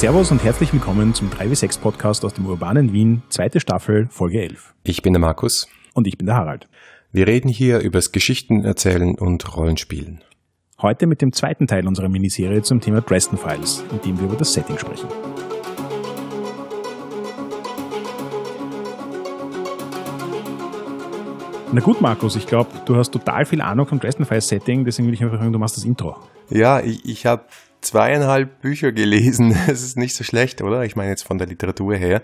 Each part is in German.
Servus und herzlich willkommen zum 3W6 Podcast aus dem urbanen Wien, zweite Staffel, Folge 11. Ich bin der Markus. Und ich bin der Harald. Wir reden hier übers Geschichten erzählen und Rollenspielen. Heute mit dem zweiten Teil unserer Miniserie zum Thema Dresden Files, in dem wir über das Setting sprechen. Na gut, Markus, ich glaube, du hast total viel Ahnung vom Dresden Files Setting, deswegen will ich einfach sagen, du machst das Intro. Ja, ich, ich habe zweieinhalb Bücher gelesen. Das ist nicht so schlecht, oder? Ich meine jetzt von der Literatur her.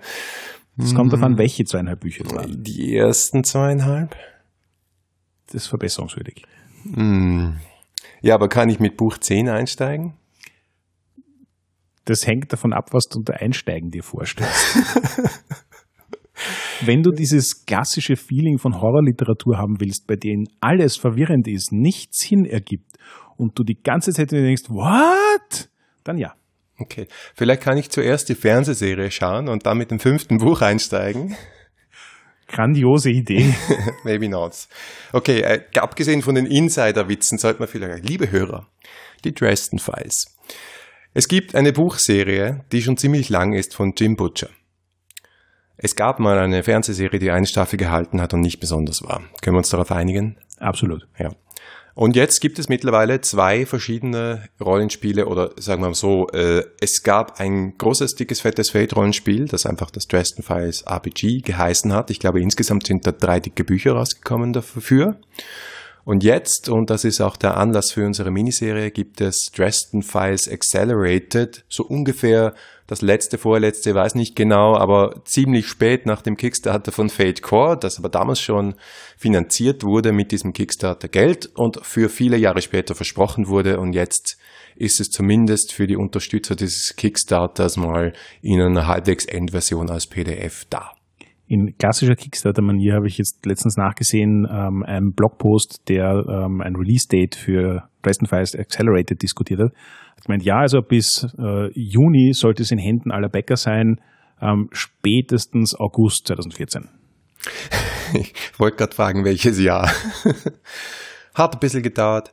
Es kommt davon, hm. welche zweieinhalb Bücher es waren. Die ersten zweieinhalb? Das ist verbesserungswürdig. Hm. Ja, aber kann ich mit Buch 10 einsteigen? Das hängt davon ab, was du unter Einsteigen dir vorstellst. Wenn du dieses klassische Feeling von Horrorliteratur haben willst, bei denen alles verwirrend ist, nichts Sinn ergibt und du die ganze Zeit denkst, what? Dann ja. Okay, vielleicht kann ich zuerst die Fernsehserie schauen und dann mit dem fünften Buch einsteigen. Grandiose Idee. Maybe not. Okay, äh, abgesehen von den Insider-Witzen sollte man vielleicht, liebe Hörer, die Dresden Files. Es gibt eine Buchserie, die schon ziemlich lang ist von Jim Butcher. Es gab mal eine Fernsehserie, die eine Staffel gehalten hat und nicht besonders war. Können wir uns darauf einigen? Absolut. Ja. Und jetzt gibt es mittlerweile zwei verschiedene Rollenspiele oder sagen wir mal so, äh, es gab ein großes, dickes, fettes Fate-Rollenspiel, das einfach das Dresden Files RPG geheißen hat. Ich glaube, insgesamt sind da drei dicke Bücher rausgekommen dafür. Und jetzt, und das ist auch der Anlass für unsere Miniserie, gibt es Dresden Files Accelerated, so ungefähr das letzte, vorletzte, weiß nicht genau, aber ziemlich spät nach dem Kickstarter von Fate Core, das aber damals schon finanziert wurde mit diesem Kickstarter Geld und für viele Jahre später versprochen wurde und jetzt ist es zumindest für die Unterstützer dieses Kickstarters mal in einer halbwegs Endversion als PDF da. In klassischer Kickstarter-Manier habe ich jetzt letztens nachgesehen, ähm, einen Blogpost, der ähm, ein Release-Date für Dresden Files Accelerated diskutiert hat. Hat gemeint, ja, also bis äh, Juni sollte es in Händen aller Bäcker sein, ähm, spätestens August 2014. Ich wollte gerade fragen, welches Jahr. Hat ein bisschen gedauert.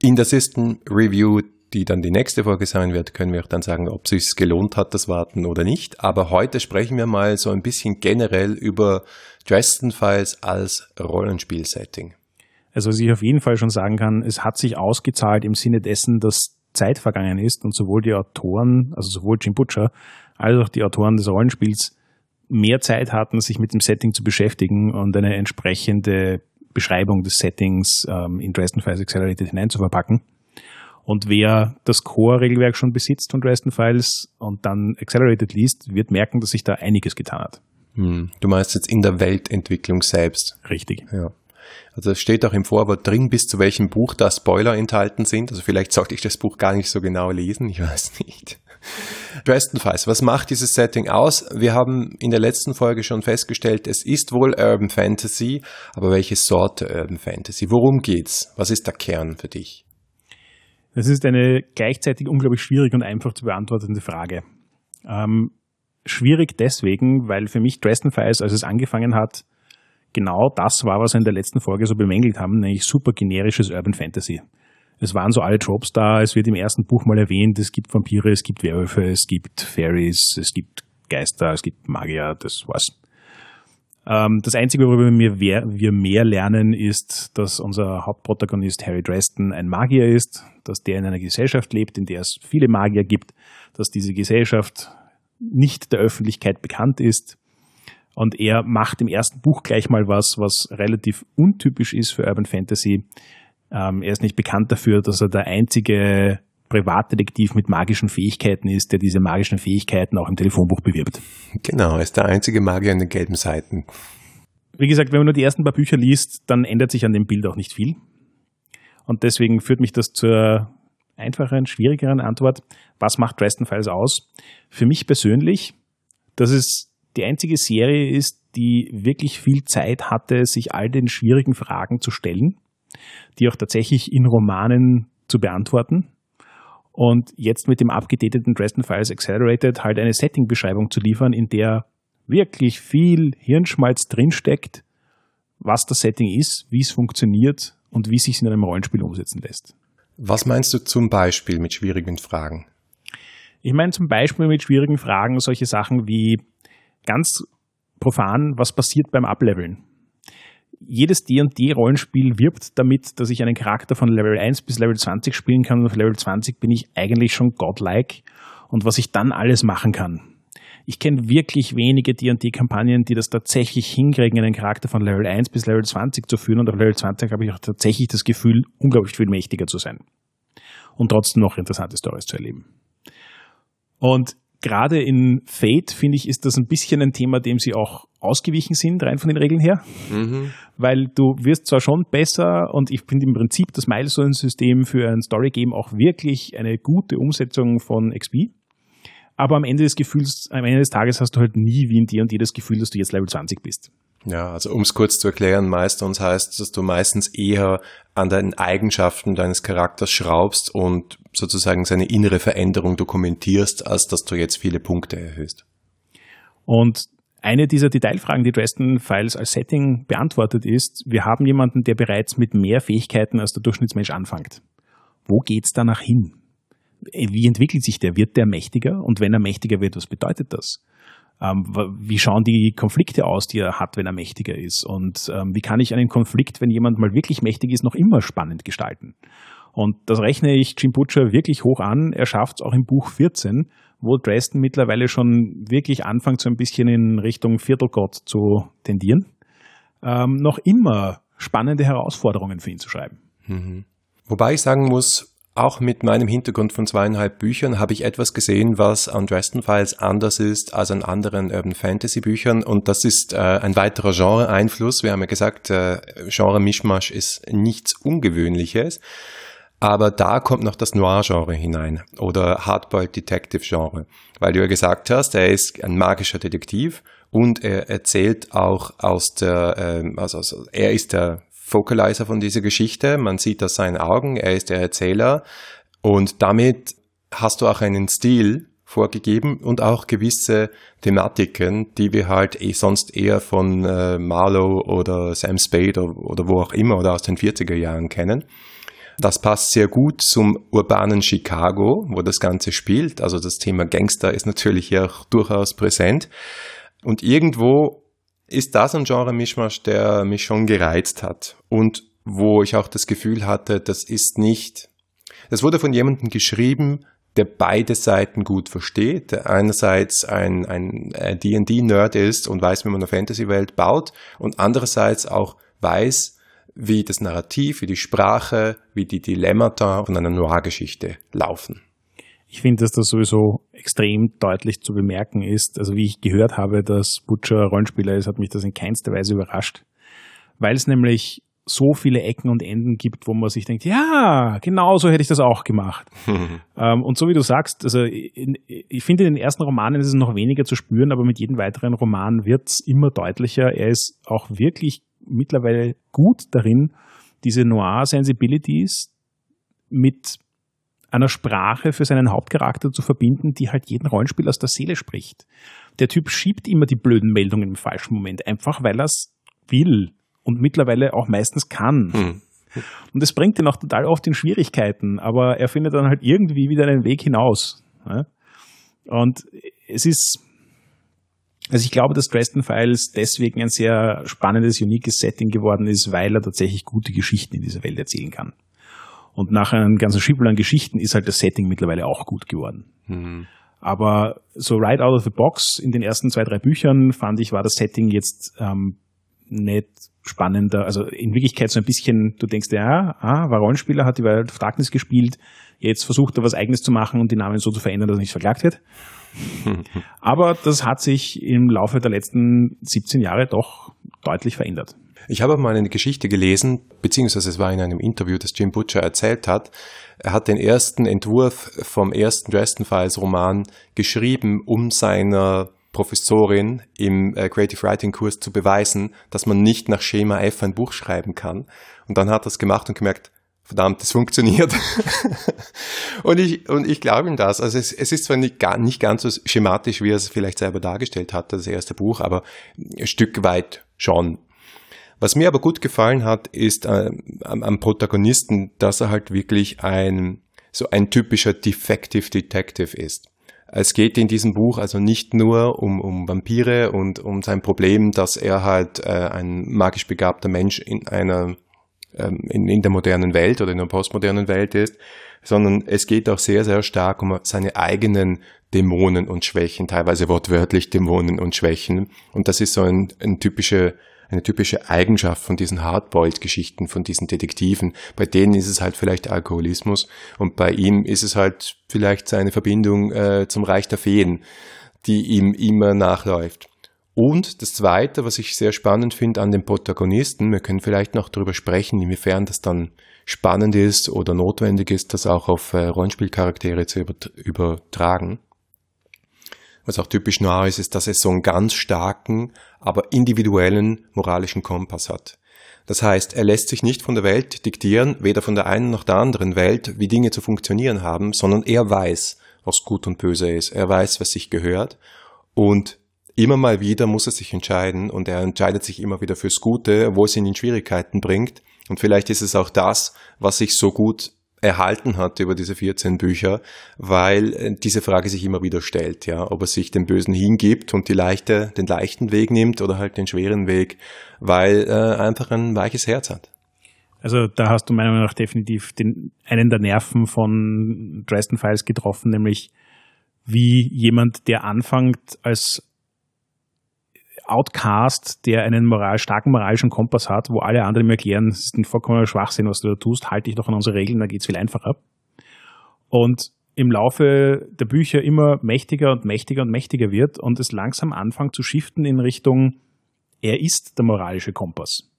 In der System Review die dann die nächste Folge sein wird, können wir auch dann sagen, ob es sich gelohnt hat, das Warten oder nicht. Aber heute sprechen wir mal so ein bisschen generell über Dresden Files als Rollenspiel-Setting. Also was ich auf jeden Fall schon sagen kann, es hat sich ausgezahlt im Sinne dessen, dass Zeit vergangen ist und sowohl die Autoren, also sowohl Jim Butcher, als auch die Autoren des Rollenspiels mehr Zeit hatten, sich mit dem Setting zu beschäftigen und eine entsprechende Beschreibung des Settings ähm, in Dresden Files Accelerated hineinzuverpacken. Und wer das Core-Regelwerk schon besitzt von Dresden Files und dann Accelerated liest, wird merken, dass sich da einiges getan hat. Hm. Du meinst jetzt in der Weltentwicklung selbst. Richtig. Ja. Also es steht auch im Vorwort drin, bis zu welchem Buch da Spoiler enthalten sind. Also vielleicht sollte ich das Buch gar nicht so genau lesen, ich weiß nicht. Dresden Files, was macht dieses Setting aus? Wir haben in der letzten Folge schon festgestellt, es ist wohl Urban Fantasy, aber welche Sorte Urban Fantasy? Worum geht's? Was ist der Kern für dich? Das ist eine gleichzeitig unglaublich schwierig und einfach zu beantwortende Frage. Ähm, schwierig deswegen, weil für mich Dresden Files, als es angefangen hat, genau das war, was wir in der letzten Folge so bemängelt haben, nämlich super generisches Urban Fantasy. Es waren so alle Tropes da, es wird im ersten Buch mal erwähnt, es gibt Vampire, es gibt Werwölfe, es gibt Fairies, es gibt Geister, es gibt Magier, das war's. Ähm, das Einzige, worüber wir, wir mehr lernen, ist, dass unser Hauptprotagonist Harry Dresden ein Magier ist, dass der in einer Gesellschaft lebt, in der es viele Magier gibt, dass diese Gesellschaft nicht der Öffentlichkeit bekannt ist. Und er macht im ersten Buch gleich mal was, was relativ untypisch ist für Urban Fantasy. Ähm, er ist nicht bekannt dafür, dass er der einzige Privatdetektiv mit magischen Fähigkeiten ist, der diese magischen Fähigkeiten auch im Telefonbuch bewirbt. Genau, er ist der einzige Magier an den gelben Seiten. Wie gesagt, wenn man nur die ersten paar Bücher liest, dann ändert sich an dem Bild auch nicht viel. Und deswegen führt mich das zur einfacheren, schwierigeren Antwort. Was macht Dresden Files aus? Für mich persönlich, dass es die einzige Serie ist, die wirklich viel Zeit hatte, sich all den schwierigen Fragen zu stellen, die auch tatsächlich in Romanen zu beantworten und jetzt mit dem abgedateten Dresden Files Accelerated halt eine Setting-Beschreibung zu liefern, in der wirklich viel Hirnschmalz drinsteckt, was das Setting ist, wie es funktioniert und wie es sich in einem Rollenspiel umsetzen lässt. Was meinst du zum Beispiel mit schwierigen Fragen? Ich meine zum Beispiel mit schwierigen Fragen solche Sachen wie ganz profan, was passiert beim Ableveln? Jedes D&D-Rollenspiel wirbt damit, dass ich einen Charakter von Level 1 bis Level 20 spielen kann und auf Level 20 bin ich eigentlich schon godlike und was ich dann alles machen kann. Ich kenne wirklich wenige D&D-Kampagnen, die das tatsächlich hinkriegen, einen Charakter von Level 1 bis Level 20 zu führen und auf Level 20 habe ich auch tatsächlich das Gefühl, unglaublich viel mächtiger zu sein und trotzdem noch interessante Stories zu erleben. Und gerade in Fate, finde ich, ist das ein bisschen ein Thema, dem sie auch ausgewichen sind, rein von den Regeln her. Mhm. Weil du wirst zwar schon besser und ich finde im Prinzip das Milestone-System für ein Story-Game auch wirklich eine gute Umsetzung von XP. Aber am Ende des Gefühls, am Ende des Tages hast du halt nie wie in dir und dir das Gefühl, dass du jetzt Level 20 bist. Ja, also um es kurz zu erklären, Milestones heißt, dass du meistens eher an den Eigenschaften deines Charakters schraubst und sozusagen seine innere Veränderung dokumentierst, als dass du jetzt viele Punkte erhöhst. Und eine dieser Detailfragen, die Dresden Files als Setting beantwortet ist, wir haben jemanden, der bereits mit mehr Fähigkeiten als der Durchschnittsmensch anfängt. Wo geht's danach hin? Wie entwickelt sich der? Wird der mächtiger? Und wenn er mächtiger wird, was bedeutet das? Ähm, wie schauen die Konflikte aus, die er hat, wenn er mächtiger ist? Und ähm, wie kann ich einen Konflikt, wenn jemand mal wirklich mächtig ist, noch immer spannend gestalten? Und das rechne ich Jim Butcher wirklich hoch an. Er schafft es auch im Buch 14, wo Dresden mittlerweile schon wirklich anfängt, so ein bisschen in Richtung Viertelgott zu tendieren, ähm, noch immer spannende Herausforderungen für ihn zu schreiben. Mhm. Wobei ich sagen muss, auch mit meinem Hintergrund von zweieinhalb Büchern habe ich etwas gesehen, was an Dresden Files anders ist als an anderen Urban Fantasy Büchern. Und das ist äh, ein weiterer Genre-Einfluss. Wir haben ja gesagt, äh, Genre-Mischmasch ist nichts Ungewöhnliches. Aber da kommt noch das Noir-Genre hinein oder Hardboiled Detective-Genre. Weil du ja gesagt hast, er ist ein magischer Detektiv und er erzählt auch aus der, äh, also, also er ist der Focalizer von dieser Geschichte. Man sieht aus seinen Augen, er ist der Erzähler und damit hast du auch einen Stil vorgegeben und auch gewisse Thematiken, die wir halt eh sonst eher von äh, Marlowe oder Sam Spade oder, oder wo auch immer oder aus den 40er Jahren kennen. Das passt sehr gut zum urbanen Chicago, wo das Ganze spielt. Also das Thema Gangster ist natürlich hier auch durchaus präsent. Und irgendwo ist das ein Genre-Mischmasch, der mich schon gereizt hat und wo ich auch das Gefühl hatte, das ist nicht, das wurde von jemandem geschrieben, der beide Seiten gut versteht, der einerseits ein, ein D&D-Nerd ist und weiß, wie man eine Fantasy-Welt baut und andererseits auch weiß, wie das Narrativ, wie die Sprache, wie die Dilemmata von einer Noir-Geschichte laufen. Ich finde, dass das sowieso extrem deutlich zu bemerken ist. Also wie ich gehört habe, dass Butcher Rollenspieler ist, hat mich das in keinster Weise überrascht. Weil es nämlich so viele Ecken und Enden gibt, wo man sich denkt, ja, genau so hätte ich das auch gemacht. ähm, und so wie du sagst, also in, ich finde, in den ersten Romanen ist es noch weniger zu spüren, aber mit jedem weiteren Roman wird es immer deutlicher. Er ist auch wirklich mittlerweile gut darin, diese Noir-Sensibilities mit einer Sprache für seinen Hauptcharakter zu verbinden, die halt jeden Rollenspiel aus der Seele spricht. Der Typ schiebt immer die blöden Meldungen im falschen Moment, einfach weil er es will und mittlerweile auch meistens kann. Hm. Und das bringt ihn auch total oft in Schwierigkeiten, aber er findet dann halt irgendwie wieder einen Weg hinaus. Und es ist, also ich glaube, dass Dresden Files deswegen ein sehr spannendes, uniques Setting geworden ist, weil er tatsächlich gute Geschichten in dieser Welt erzählen kann. Und nach einem ganzen Schiebel an Geschichten ist halt das Setting mittlerweile auch gut geworden. Mhm. Aber so right out of the box in den ersten zwei, drei Büchern fand ich, war das Setting jetzt ähm, nicht spannender. Also in Wirklichkeit so ein bisschen, du denkst, ja, ah, war Rollenspieler, hat die Wild of Darkness gespielt, jetzt versucht er was eigenes zu machen und die Namen so zu verändern, dass er nicht verklagt wird. Aber das hat sich im Laufe der letzten 17 Jahre doch deutlich verändert. Ich habe mal eine Geschichte gelesen, beziehungsweise es war in einem Interview, das Jim Butcher erzählt hat. Er hat den ersten Entwurf vom ersten Dresden Files Roman geschrieben, um seiner Professorin im äh, Creative Writing Kurs zu beweisen, dass man nicht nach Schema F ein Buch schreiben kann. Und dann hat er es gemacht und gemerkt, verdammt, das funktioniert. und ich, und ich glaube ihm das. Also es, es ist zwar nicht, gar, nicht ganz so schematisch, wie er es vielleicht selber dargestellt hat, das erste Buch, aber ein Stück weit schon. Was mir aber gut gefallen hat, ist äh, am, am Protagonisten, dass er halt wirklich ein so ein typischer Defective Detective ist. Es geht in diesem Buch also nicht nur um, um Vampire und um sein Problem, dass er halt äh, ein magisch begabter Mensch in einer ähm, in, in der modernen Welt oder in der postmodernen Welt ist, sondern es geht auch sehr, sehr stark um seine eigenen Dämonen und Schwächen, teilweise wortwörtlich Dämonen und Schwächen. Und das ist so ein, ein typische, eine typische Eigenschaft von diesen Hardboiled-Geschichten, von diesen Detektiven. Bei denen ist es halt vielleicht Alkoholismus und bei ihm ist es halt vielleicht seine Verbindung äh, zum Reich der Feen, die ihm immer nachläuft. Und das Zweite, was ich sehr spannend finde an den Protagonisten, wir können vielleicht noch darüber sprechen, inwiefern das dann spannend ist oder notwendig ist, das auch auf äh, Rollenspielcharaktere zu übertragen. Was auch typisch Noir ist, ist, dass es so einen ganz starken, aber individuellen moralischen Kompass hat. Das heißt, er lässt sich nicht von der Welt diktieren, weder von der einen noch der anderen Welt, wie Dinge zu funktionieren haben, sondern er weiß, was gut und böse ist. Er weiß, was sich gehört. Und immer mal wieder muss er sich entscheiden und er entscheidet sich immer wieder fürs Gute, wo es ihn in Schwierigkeiten bringt. Und vielleicht ist es auch das, was sich so gut erhalten hat über diese 14 Bücher, weil äh, diese Frage sich immer wieder stellt, ja, ob er sich dem Bösen hingibt und die leichte, den leichten Weg nimmt oder halt den schweren Weg, weil er äh, einfach ein weiches Herz hat. Also da hast du meiner Meinung nach definitiv den, einen der Nerven von Dresden Files getroffen, nämlich wie jemand, der anfängt als Outcast, der einen moral, starken moralischen Kompass hat, wo alle anderen ihm erklären, es ist ein vollkommener Schwachsinn, was du da tust, halte dich doch an unsere Regeln, dann geht's viel einfacher. Und im Laufe der Bücher immer mächtiger und mächtiger und mächtiger wird und es langsam anfängt zu shiften in Richtung, er ist der moralische Kompass.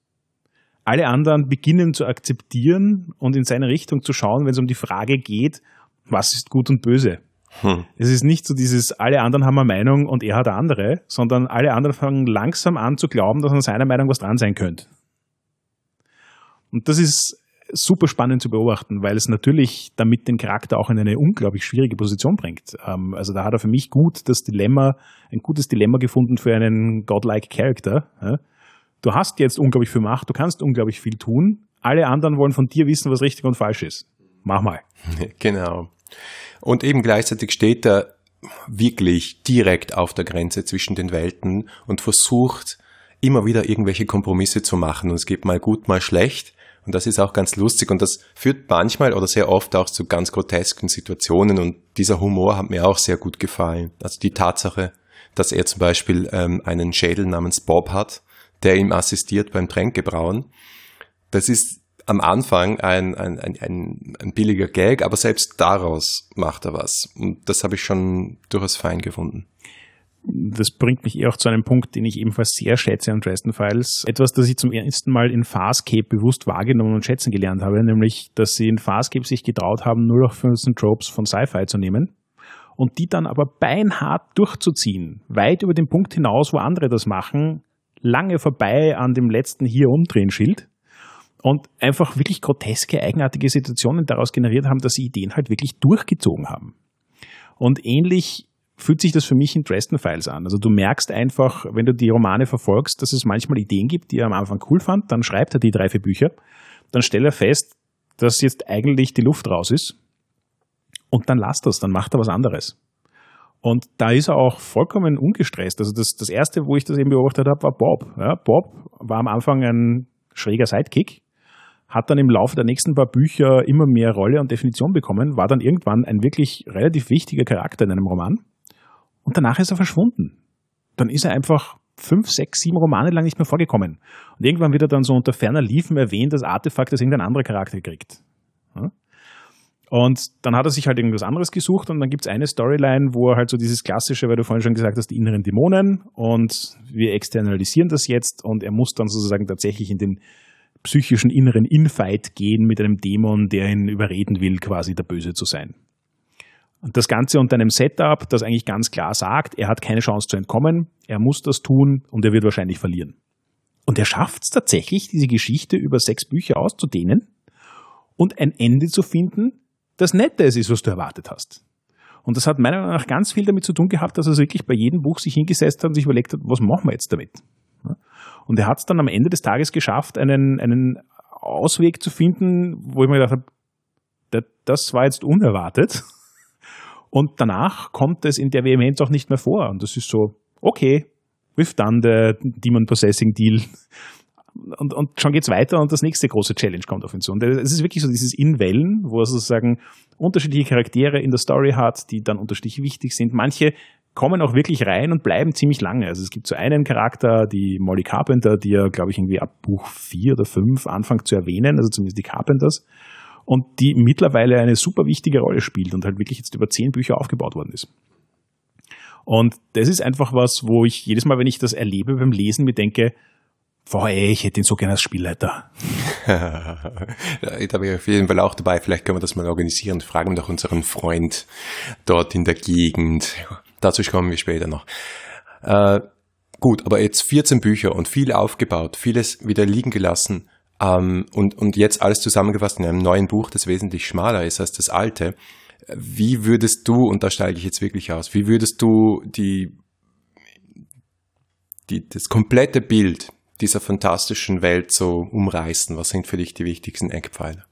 Alle anderen beginnen zu akzeptieren und in seine Richtung zu schauen, wenn es um die Frage geht, was ist gut und böse. Hm. Es ist nicht so dieses, alle anderen haben eine Meinung und er hat eine andere, sondern alle anderen fangen langsam an zu glauben, dass an seiner Meinung was dran sein könnte. Und das ist super spannend zu beobachten, weil es natürlich damit den Charakter auch in eine unglaublich schwierige Position bringt. Ähm, also da hat er für mich gut das Dilemma, ein gutes Dilemma gefunden für einen godlike Character. Du hast jetzt unglaublich viel Macht, du kannst unglaublich viel tun. Alle anderen wollen von dir wissen, was richtig und falsch ist. Mach mal. Genau. Und eben gleichzeitig steht er wirklich direkt auf der Grenze zwischen den Welten und versucht immer wieder irgendwelche Kompromisse zu machen. Und es geht mal gut, mal schlecht. Und das ist auch ganz lustig und das führt manchmal oder sehr oft auch zu ganz grotesken Situationen und dieser Humor hat mir auch sehr gut gefallen. Also die Tatsache, dass er zum Beispiel ähm, einen Schädel namens Bob hat, der ihm assistiert beim Tränkebrauen. Das ist am Anfang ein, ein, ein, ein, billiger Gag, aber selbst daraus macht er was. Und das habe ich schon durchaus fein gefunden. Das bringt mich eher auch zu einem Punkt, den ich ebenfalls sehr schätze an Dresden Files. Etwas, das ich zum ersten Mal in Farscape bewusst wahrgenommen und schätzen gelernt habe, nämlich, dass sie in Farscape sich getraut haben, nur noch 15 Tropes von Sci-Fi zu nehmen und die dann aber beinhart durchzuziehen. Weit über den Punkt hinaus, wo andere das machen, lange vorbei an dem letzten hier umdrehen Schild und einfach wirklich groteske, eigenartige Situationen daraus generiert haben, dass sie Ideen halt wirklich durchgezogen haben. Und ähnlich fühlt sich das für mich in Dresden Files an. Also du merkst einfach, wenn du die Romane verfolgst, dass es manchmal Ideen gibt, die er am Anfang cool fand, dann schreibt er die drei, vier Bücher, dann stellt er fest, dass jetzt eigentlich die Luft raus ist und dann lasst das, dann macht er was anderes. Und da ist er auch vollkommen ungestresst. Also das, das erste, wo ich das eben beobachtet habe, war Bob. Ja, Bob war am Anfang ein schräger Sidekick, hat dann im Laufe der nächsten paar Bücher immer mehr Rolle und Definition bekommen, war dann irgendwann ein wirklich relativ wichtiger Charakter in einem Roman und danach ist er verschwunden. Dann ist er einfach fünf, sechs, sieben Romane lang nicht mehr vorgekommen. Und irgendwann wird er dann so unter ferner Liefen erwähnt, das Artefakt, das irgendein anderer Charakter kriegt. Und dann hat er sich halt irgendwas anderes gesucht und dann gibt es eine Storyline, wo er halt so dieses klassische, weil du vorhin schon gesagt hast, die inneren Dämonen und wir externalisieren das jetzt und er muss dann sozusagen tatsächlich in den psychischen inneren Infight gehen mit einem Dämon, der ihn überreden will, quasi der Böse zu sein. Und das Ganze unter einem Setup, das eigentlich ganz klar sagt, er hat keine Chance zu entkommen, er muss das tun und er wird wahrscheinlich verlieren. Und er schafft es tatsächlich, diese Geschichte über sechs Bücher auszudehnen und ein Ende zu finden, das netter ist, was du erwartet hast. Und das hat meiner Meinung nach ganz viel damit zu tun gehabt, dass er wirklich bei jedem Buch sich hingesetzt hat und sich überlegt hat, was machen wir jetzt damit? Und er hat es dann am Ende des Tages geschafft, einen, einen Ausweg zu finden, wo ich mir gedacht habe, das war jetzt unerwartet. Und danach kommt es in der Vehemenz auch nicht mehr vor. Und das ist so, okay, we've done the Demon Possessing Deal. Und, und schon geht's weiter und das nächste große Challenge kommt auf uns zu. Und es ist wirklich so dieses in Wellen, wo er sozusagen unterschiedliche Charaktere in der Story hat, die dann unterschiedlich wichtig sind. Manche kommen auch wirklich rein und bleiben ziemlich lange. Also es gibt so einen Charakter, die Molly Carpenter, die ja, glaube ich, irgendwie ab Buch vier oder fünf anfängt zu erwähnen, also zumindest die Carpenters, und die mittlerweile eine super wichtige Rolle spielt und halt wirklich jetzt über zehn Bücher aufgebaut worden ist. Und das ist einfach was, wo ich jedes Mal, wenn ich das erlebe beim Lesen, mir denke, boah, ich hätte ihn so gerne als Spielleiter. da bin ich auf jeden Fall auch dabei. Vielleicht können wir das mal organisieren. Fragen doch unseren Freund dort in der Gegend. Dazu kommen wir später noch. Äh, gut, aber jetzt 14 Bücher und viel aufgebaut, vieles wieder liegen gelassen ähm, und, und jetzt alles zusammengefasst in einem neuen Buch, das wesentlich schmaler ist als das alte. Wie würdest du, und da steige ich jetzt wirklich aus, wie würdest du die, die, das komplette Bild dieser fantastischen Welt so umreißen? Was sind für dich die wichtigsten Eckpfeiler?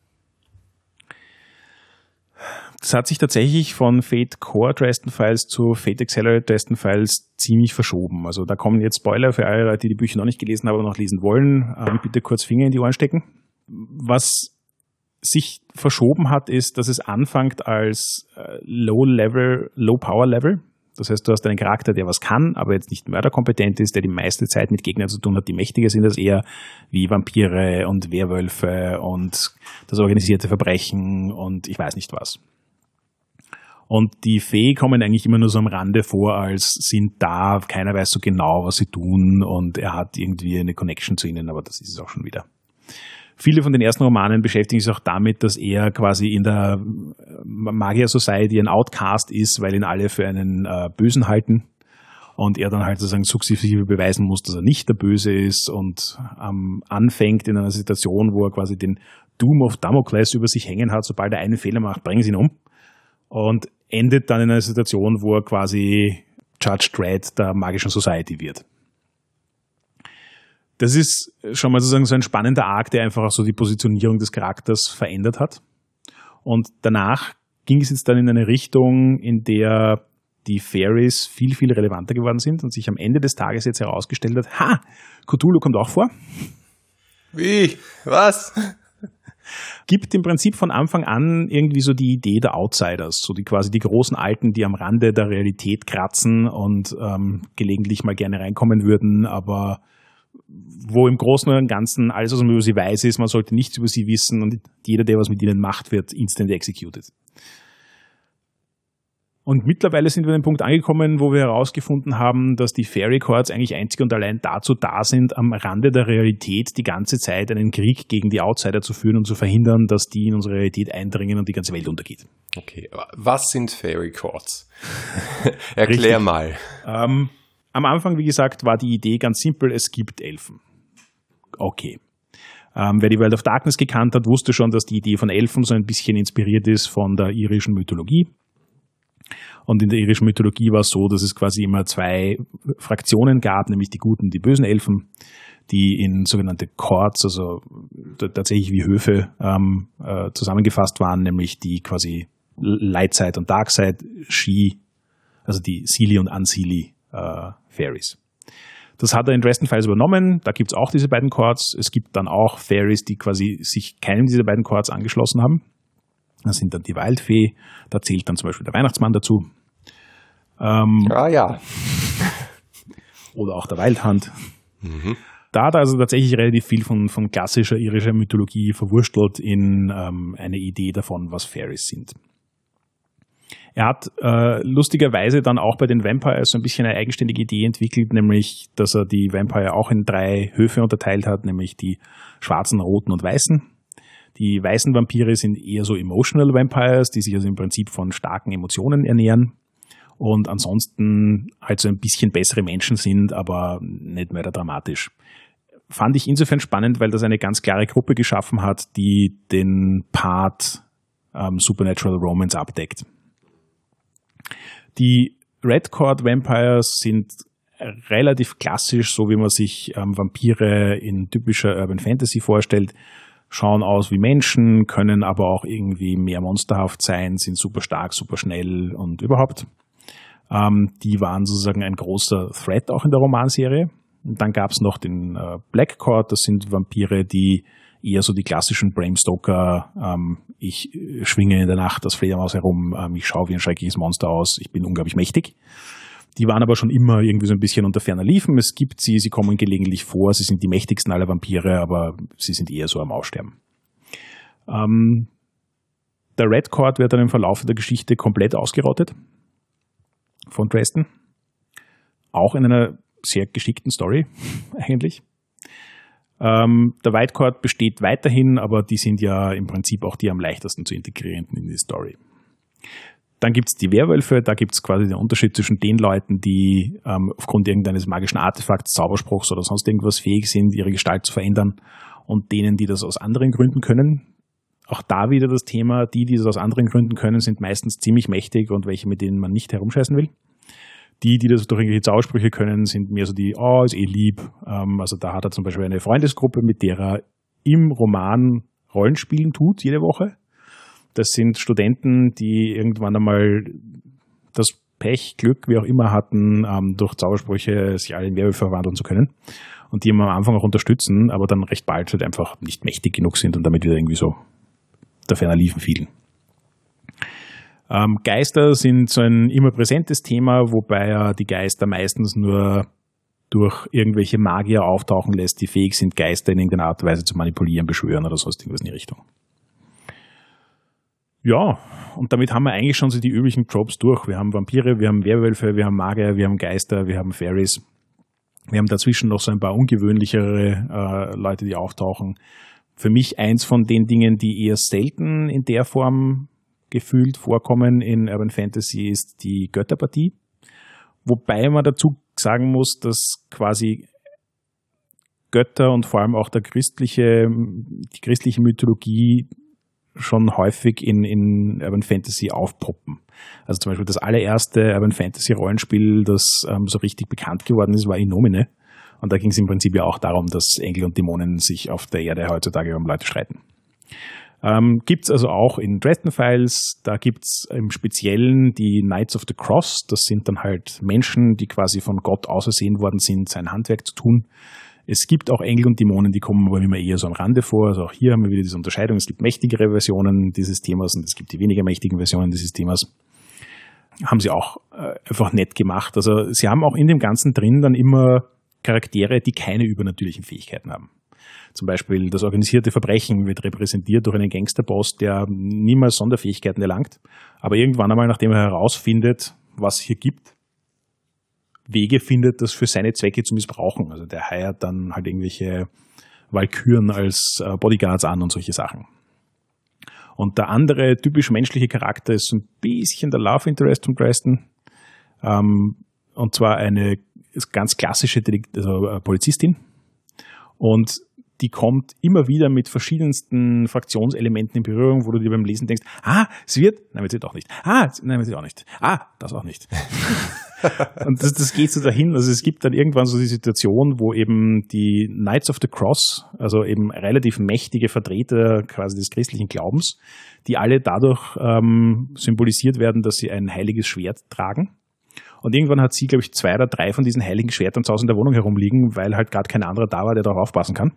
Das hat sich tatsächlich von Fate Core Dresden Files zu Fate Accelerate Dresden Files ziemlich verschoben. Also da kommen jetzt Spoiler für alle Leute, die die Bücher noch nicht gelesen haben oder noch lesen wollen. Ähm, bitte kurz Finger in die Ohren stecken. Was sich verschoben hat, ist, dass es anfängt als äh, Low Level, Low Power Level. Das heißt, du hast einen Charakter, der was kann, aber jetzt nicht mörderkompetent ist, der die meiste Zeit mit Gegnern zu tun hat, die mächtiger sind als er, wie Vampire und Werwölfe und das organisierte Verbrechen und ich weiß nicht was. Und die Fee kommen eigentlich immer nur so am Rande vor, als sind da, keiner weiß so genau, was sie tun und er hat irgendwie eine Connection zu ihnen, aber das ist es auch schon wieder. Viele von den ersten Romanen beschäftigen sich auch damit, dass er quasi in der Magier Society ein Outcast ist, weil ihn alle für einen äh, Bösen halten und er dann halt sozusagen sukzessive beweisen muss, dass er nicht der Böse ist und ähm, anfängt in einer Situation, wo er quasi den Doom of Damocles über sich hängen hat, sobald er einen Fehler macht, bringen sie ihn um. Und endet dann in einer Situation, wo er quasi Judge Dredd der magischen Society wird. Das ist schon mal sozusagen so ein spannender Arc, der einfach auch so die Positionierung des Charakters verändert hat. Und danach ging es jetzt dann in eine Richtung, in der die Fairies viel, viel relevanter geworden sind und sich am Ende des Tages jetzt herausgestellt hat, ha, Cthulhu kommt auch vor. Wie? Was? Gibt im Prinzip von Anfang an irgendwie so die Idee der Outsiders, so die quasi die großen Alten, die am Rande der Realität kratzen und ähm, gelegentlich mal gerne reinkommen würden, aber wo im Großen und Ganzen alles, was man über sie weiß, ist, man sollte nichts über sie wissen und jeder, der was mit ihnen macht, wird instant executed. Und mittlerweile sind wir an dem Punkt angekommen, wo wir herausgefunden haben, dass die Fairy Courts eigentlich einzig und allein dazu da sind, am Rande der Realität die ganze Zeit einen Krieg gegen die Outsider zu führen und zu verhindern, dass die in unsere Realität eindringen und die ganze Welt untergeht. Okay, was sind Fairy Courts? Erklär Richtig. mal. Ähm, am Anfang, wie gesagt, war die Idee ganz simpel, es gibt Elfen. Okay. Ähm, wer die World of Darkness gekannt hat, wusste schon, dass die Idee von Elfen so ein bisschen inspiriert ist von der irischen Mythologie. Und in der irischen Mythologie war es so, dass es quasi immer zwei Fraktionen gab, nämlich die guten die bösen Elfen, die in sogenannte Courts, also tatsächlich wie Höfe ähm, äh, zusammengefasst waren, nämlich die quasi Light Side und Dark Side Ski, also die Sili und Unsili äh, Fairies. Das hat er in Dresden Files übernommen. Da gibt's auch diese beiden Chords. Es gibt dann auch Fairies, die quasi sich keinem dieser beiden Chords angeschlossen haben. Das sind dann die Waldfee, da zählt dann zum Beispiel der Weihnachtsmann dazu. Ähm, ah ja. Oder auch der Waldhand. Mhm. Da hat er also tatsächlich relativ viel von, von klassischer irischer Mythologie verwurstelt in ähm, eine Idee davon, was Fairies sind. Er hat äh, lustigerweise dann auch bei den Vampires so ein bisschen eine eigenständige Idee entwickelt, nämlich, dass er die Vampire auch in drei Höfe unterteilt hat, nämlich die schwarzen, roten und weißen. Die weißen Vampire sind eher so emotional Vampires, die sich also im Prinzip von starken Emotionen ernähren und ansonsten halt so ein bisschen bessere Menschen sind, aber nicht mehr dramatisch. Fand ich insofern spannend, weil das eine ganz klare Gruppe geschaffen hat, die den Part ähm, Supernatural Romance abdeckt. Die Red Cord Vampires sind relativ klassisch, so wie man sich ähm, Vampire in typischer Urban Fantasy vorstellt schauen aus wie Menschen, können aber auch irgendwie mehr monsterhaft sein, sind super stark, super schnell und überhaupt. Ähm, die waren sozusagen ein großer Threat auch in der Romanserie. Und dann gab es noch den äh, Black Court, das sind Vampire, die eher so die klassischen Bram Stoker, ähm, ich schwinge in der Nacht das Fledermaus herum, ähm, ich schaue wie ein schreckliches Monster aus, ich bin unglaublich mächtig. Die waren aber schon immer irgendwie so ein bisschen unter ferner Liefen. Es gibt sie, sie kommen gelegentlich vor, sie sind die mächtigsten aller Vampire, aber sie sind eher so am Aussterben. Ähm, der Red Court wird dann im Verlauf der Geschichte komplett ausgerottet von Dresden. Auch in einer sehr geschickten Story eigentlich. Ähm, der White Court besteht weiterhin, aber die sind ja im Prinzip auch die am leichtesten zu integrierenden in die Story. Dann gibt's die Werwölfe, da gibt's quasi den Unterschied zwischen den Leuten, die ähm, aufgrund irgendeines magischen Artefakts, Zauberspruchs oder sonst irgendwas fähig sind, ihre Gestalt zu verändern und denen, die das aus anderen Gründen können. Auch da wieder das Thema, die, die das aus anderen Gründen können, sind meistens ziemlich mächtig und welche, mit denen man nicht herumscheißen will. Die, die das durch irgendwelche Zaubersprüche können, sind mehr so die, oh, ist eh lieb. Ähm, also da hat er zum Beispiel eine Freundesgruppe, mit der er im Roman Rollenspielen tut, jede Woche. Das sind Studenten, die irgendwann einmal das Pech, Glück, wie auch immer hatten, ähm, durch Zaubersprüche sich alle in Werwölfe verwandeln zu können. Und die immer am Anfang auch unterstützen, aber dann recht bald halt einfach nicht mächtig genug sind und damit wieder irgendwie so der ferner liefen fielen. Ähm, Geister sind so ein immer präsentes Thema, wobei er die Geister meistens nur durch irgendwelche Magier auftauchen lässt, die fähig sind, Geister in irgendeiner Art und Weise zu manipulieren, beschwören oder sonst irgendwas in die Richtung. Ja, und damit haben wir eigentlich schon so die üblichen Tropes durch. Wir haben Vampire, wir haben Werwölfe, wir haben Magier, wir haben Geister, wir haben Fairies. Wir haben dazwischen noch so ein paar ungewöhnlichere äh, Leute, die auftauchen. Für mich eins von den Dingen, die eher selten in der Form gefühlt vorkommen in Urban Fantasy ist die Götterpartie. Wobei man dazu sagen muss, dass quasi Götter und vor allem auch der christliche, die christliche Mythologie schon häufig in, in Urban Fantasy aufpoppen. Also zum Beispiel das allererste Urban Fantasy Rollenspiel, das ähm, so richtig bekannt geworden ist, war Inomine. Und da ging es im Prinzip ja auch darum, dass Engel und Dämonen sich auf der Erde heutzutage um Leute streiten. Ähm, gibt also auch in Dresden Files, da gibt's im Speziellen die Knights of the Cross, das sind dann halt Menschen, die quasi von Gott ausersehen worden sind, sein Handwerk zu tun. Es gibt auch Engel und Dämonen, die kommen aber immer eher so am Rande vor. Also auch hier haben wir wieder diese Unterscheidung. Es gibt mächtigere Versionen dieses Themas und es gibt die weniger mächtigen Versionen dieses Themas. Haben sie auch äh, einfach nett gemacht. Also sie haben auch in dem Ganzen drin dann immer Charaktere, die keine übernatürlichen Fähigkeiten haben. Zum Beispiel das organisierte Verbrechen wird repräsentiert durch einen Gangsterboss, der niemals Sonderfähigkeiten erlangt, aber irgendwann einmal, nachdem er herausfindet, was es hier gibt, Wege findet, das für seine Zwecke zu missbrauchen. Also der heiert dann halt irgendwelche Walküren als äh, Bodyguards an und solche Sachen. Und der andere typisch menschliche Charakter ist ein bisschen der Love Interest von Preston. Ähm, und zwar eine ganz klassische also, äh, Polizistin. Und die kommt immer wieder mit verschiedensten Fraktionselementen in Berührung, wo du dir beim Lesen denkst, ah, sie wird, nein, wird sie doch nicht. Ah, nein, wird sie auch nicht. Ah, das auch nicht. und das, das geht so dahin. Also es gibt dann irgendwann so die Situation, wo eben die Knights of the Cross, also eben relativ mächtige Vertreter quasi des christlichen Glaubens, die alle dadurch ähm, symbolisiert werden, dass sie ein heiliges Schwert tragen. Und irgendwann hat sie, glaube ich, zwei oder drei von diesen heiligen Schwertern zu Hause in der Wohnung herumliegen, weil halt gerade kein anderer da war, der darauf aufpassen kann.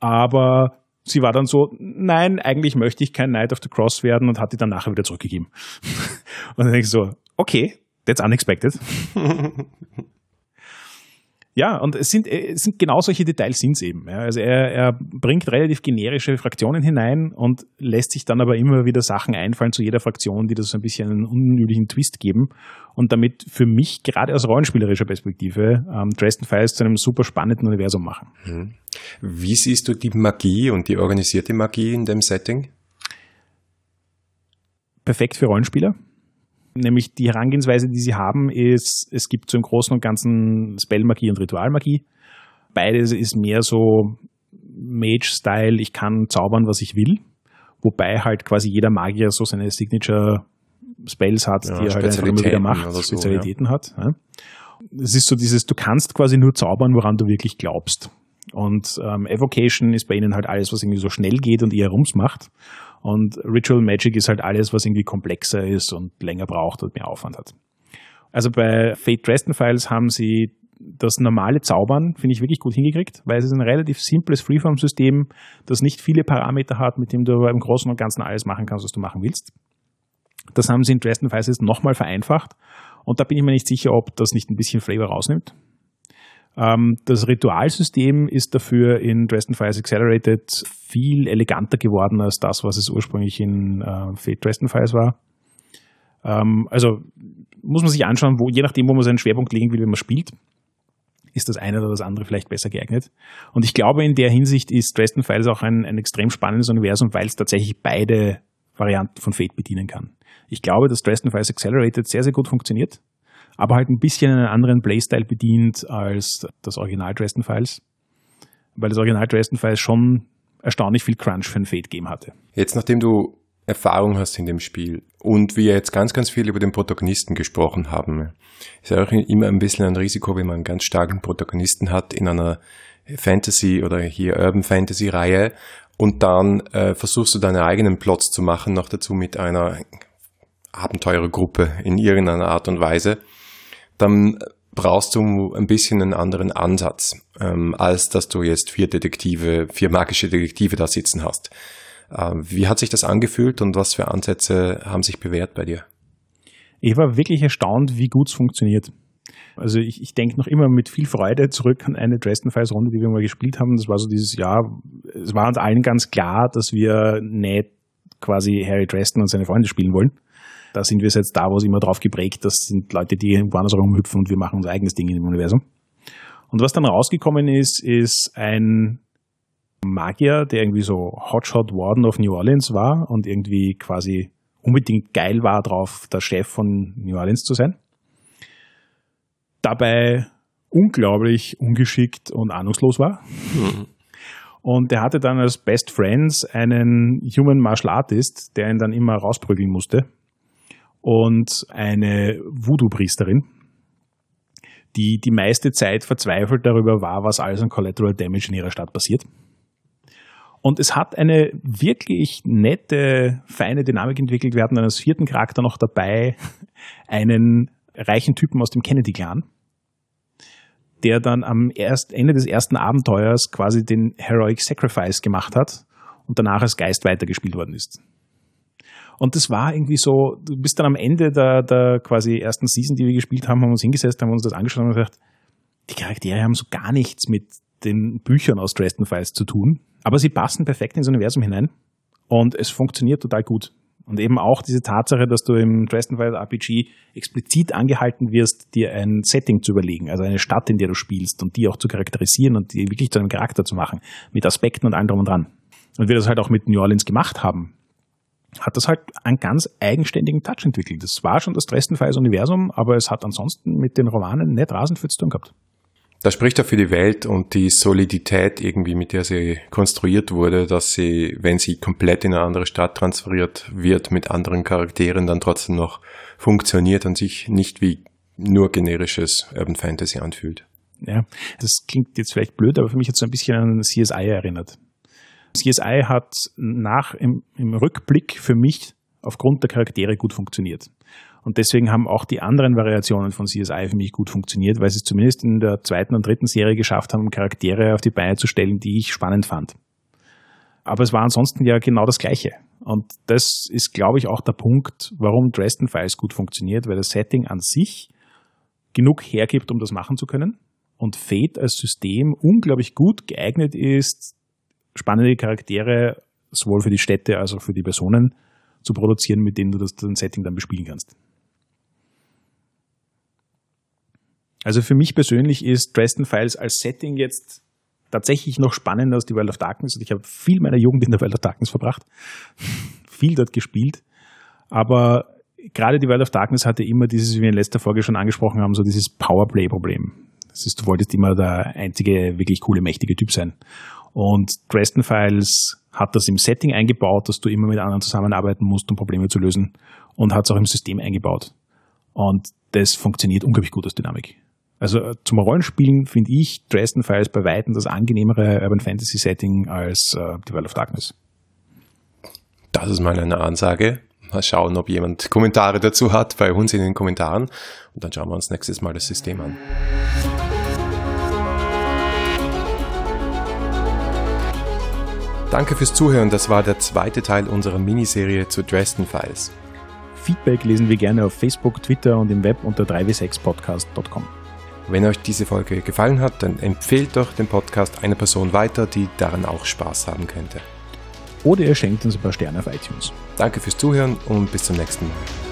Aber sie war dann so, nein, eigentlich möchte ich kein Knight of the Cross werden und hat die dann nachher wieder zurückgegeben. und dann denke ich so, okay, that's unexpected. Ja, und es sind, es sind genau solche Details sind es eben. Ja. Also er, er bringt relativ generische Fraktionen hinein und lässt sich dann aber immer wieder Sachen einfallen zu jeder Fraktion, die das so ein bisschen einen unüblichen Twist geben und damit für mich gerade aus rollenspielerischer Perspektive ähm, Dresden Files zu einem super spannenden Universum machen. Mhm. Wie siehst du die Magie und die organisierte Magie in dem Setting? Perfekt für Rollenspieler nämlich die Herangehensweise, die sie haben, ist, es gibt so im Großen und Ganzen Spellmagie und Ritualmagie. Beides ist mehr so Mage-Style, ich kann zaubern, was ich will. Wobei halt quasi jeder Magier so seine Signature Spells hat, ja, die er halt einfach immer wieder macht, so, Spezialitäten ja. hat. Es ist so dieses, du kannst quasi nur zaubern, woran du wirklich glaubst. Und ähm, Evocation ist bei ihnen halt alles, was irgendwie so schnell geht und eher Rums macht. Und Ritual Magic ist halt alles, was irgendwie komplexer ist und länger braucht und mehr Aufwand hat. Also bei Fate Dresden Files haben sie das normale Zaubern, finde ich, wirklich gut hingekriegt, weil es ist ein relativ simples Freeform-System, das nicht viele Parameter hat, mit dem du aber im Großen und Ganzen alles machen kannst, was du machen willst. Das haben sie in Dresden Files jetzt nochmal vereinfacht und da bin ich mir nicht sicher, ob das nicht ein bisschen Flavor rausnimmt. Ähm, das Ritualsystem ist dafür in Dresden Files Accelerated viel eleganter geworden als das, was es ursprünglich in äh, Fate Dresden Files war. Ähm, also muss man sich anschauen, wo, je nachdem, wo man seinen Schwerpunkt legen will, wenn man spielt, ist das eine oder das andere vielleicht besser geeignet. Und ich glaube, in der Hinsicht ist Dresden Files auch ein, ein extrem spannendes Universum, weil es tatsächlich beide Varianten von Fate bedienen kann. Ich glaube, dass Dresden Files Accelerated sehr, sehr gut funktioniert, aber halt ein bisschen einen anderen Playstyle bedient als das Original Dresden Files, weil das Original Dresden Files schon erstaunlich viel Crunch für ein Fate Game hatte. Jetzt, nachdem du Erfahrung hast in dem Spiel und wir jetzt ganz, ganz viel über den Protagonisten gesprochen haben, ist ja auch immer ein bisschen ein Risiko, wenn man einen ganz starken Protagonisten hat in einer Fantasy oder hier Urban Fantasy Reihe und dann äh, versuchst du deine eigenen Plots zu machen, noch dazu mit einer Abenteurergruppe in irgendeiner Art und Weise, dann brauchst du ein bisschen einen anderen Ansatz, ähm, als dass du jetzt vier Detektive, vier magische Detektive da sitzen hast. Äh, wie hat sich das angefühlt und was für Ansätze haben sich bewährt bei dir? Ich war wirklich erstaunt, wie gut es funktioniert. Also ich, ich denke noch immer mit viel Freude zurück an eine Dresden Files Runde, die wir mal gespielt haben. Das war so dieses Jahr, es war uns allen ganz klar, dass wir nicht quasi Harry Dresden und seine Freunde spielen wollen. Da sind wir jetzt da, wo es immer drauf geprägt, das sind Leute, die woanders rumhüpfen und wir machen unser eigenes Ding im Universum. Und was dann rausgekommen ist, ist ein Magier, der irgendwie so Hotshot Warden of New Orleans war und irgendwie quasi unbedingt geil war drauf, der Chef von New Orleans zu sein. Dabei unglaublich ungeschickt und ahnungslos war. Mhm. Und er hatte dann als Best Friends einen Human Martial Artist, der ihn dann immer rausprügeln musste. Und eine Voodoo-Priesterin, die die meiste Zeit verzweifelt darüber war, was alles an Collateral Damage in ihrer Stadt passiert. Und es hat eine wirklich nette, feine Dynamik entwickelt. Wir hatten dann als vierten Charakter noch dabei einen reichen Typen aus dem Kennedy-Clan, der dann am erst, Ende des ersten Abenteuers quasi den Heroic Sacrifice gemacht hat und danach als Geist weitergespielt worden ist. Und das war irgendwie so, du bist dann am Ende der, der quasi ersten Season, die wir gespielt haben, haben uns hingesetzt, haben uns das angeschaut und gesagt, die Charaktere haben so gar nichts mit den Büchern aus Dresden Files zu tun, aber sie passen perfekt ins Universum hinein und es funktioniert total gut. Und eben auch diese Tatsache, dass du im Dresden Files RPG explizit angehalten wirst, dir ein Setting zu überlegen, also eine Stadt, in der du spielst und die auch zu charakterisieren und die wirklich zu einem Charakter zu machen, mit Aspekten und allem drum und dran. Und wir das halt auch mit New Orleans gemacht haben, hat das halt einen ganz eigenständigen Touch entwickelt. Das war schon das Dresden Files Universum, aber es hat ansonsten mit den Romanen nicht rasend viel zu tun gehabt. Das spricht ja für die Welt und die Solidität irgendwie, mit der sie konstruiert wurde, dass sie, wenn sie komplett in eine andere Stadt transferiert wird, mit anderen Charakteren dann trotzdem noch funktioniert und sich nicht wie nur generisches Urban Fantasy anfühlt. Ja, das klingt jetzt vielleicht blöd, aber für mich hat es so ein bisschen an CSI erinnert. CSI hat nach im, im Rückblick für mich aufgrund der Charaktere gut funktioniert. Und deswegen haben auch die anderen Variationen von CSI für mich gut funktioniert, weil sie es zumindest in der zweiten und dritten Serie geschafft haben, Charaktere auf die Beine zu stellen, die ich spannend fand. Aber es war ansonsten ja genau das Gleiche. Und das ist, glaube ich, auch der Punkt, warum Dresden Files gut funktioniert, weil das Setting an sich genug hergibt, um das machen zu können. Und Fate als System unglaublich gut geeignet ist, spannende Charaktere sowohl für die Städte als auch für die Personen zu produzieren, mit denen du das, das Setting dann bespielen kannst. Also für mich persönlich ist Dresden Files als Setting jetzt tatsächlich noch spannender als die World of Darkness. Ich habe viel meiner Jugend in der World of Darkness verbracht, viel dort gespielt. Aber gerade die World of Darkness hatte immer dieses, wie wir in letzter Folge schon angesprochen haben, so dieses Powerplay-Problem. Das ist, du wolltest immer der einzige wirklich coole, mächtige Typ sein. Und Dresden Files hat das im Setting eingebaut, dass du immer mit anderen zusammenarbeiten musst, um Probleme zu lösen. Und hat es auch im System eingebaut. Und das funktioniert unglaublich gut als Dynamik. Also äh, zum Rollenspielen finde ich Dresden Files bei Weitem das angenehmere Urban Fantasy Setting als äh, The World of Darkness. Das ist mal eine Ansage. Mal schauen, ob jemand Kommentare dazu hat bei uns in den Kommentaren. Und dann schauen wir uns nächstes Mal das System an. Danke fürs Zuhören. Das war der zweite Teil unserer Miniserie zu Dresden Files. Feedback lesen wir gerne auf Facebook, Twitter und im Web unter 3w6podcast.com. Wenn euch diese Folge gefallen hat, dann empfehlt doch den Podcast einer Person weiter, die daran auch Spaß haben könnte. Oder ihr schenkt uns ein paar Sterne auf iTunes. Danke fürs Zuhören und bis zum nächsten Mal.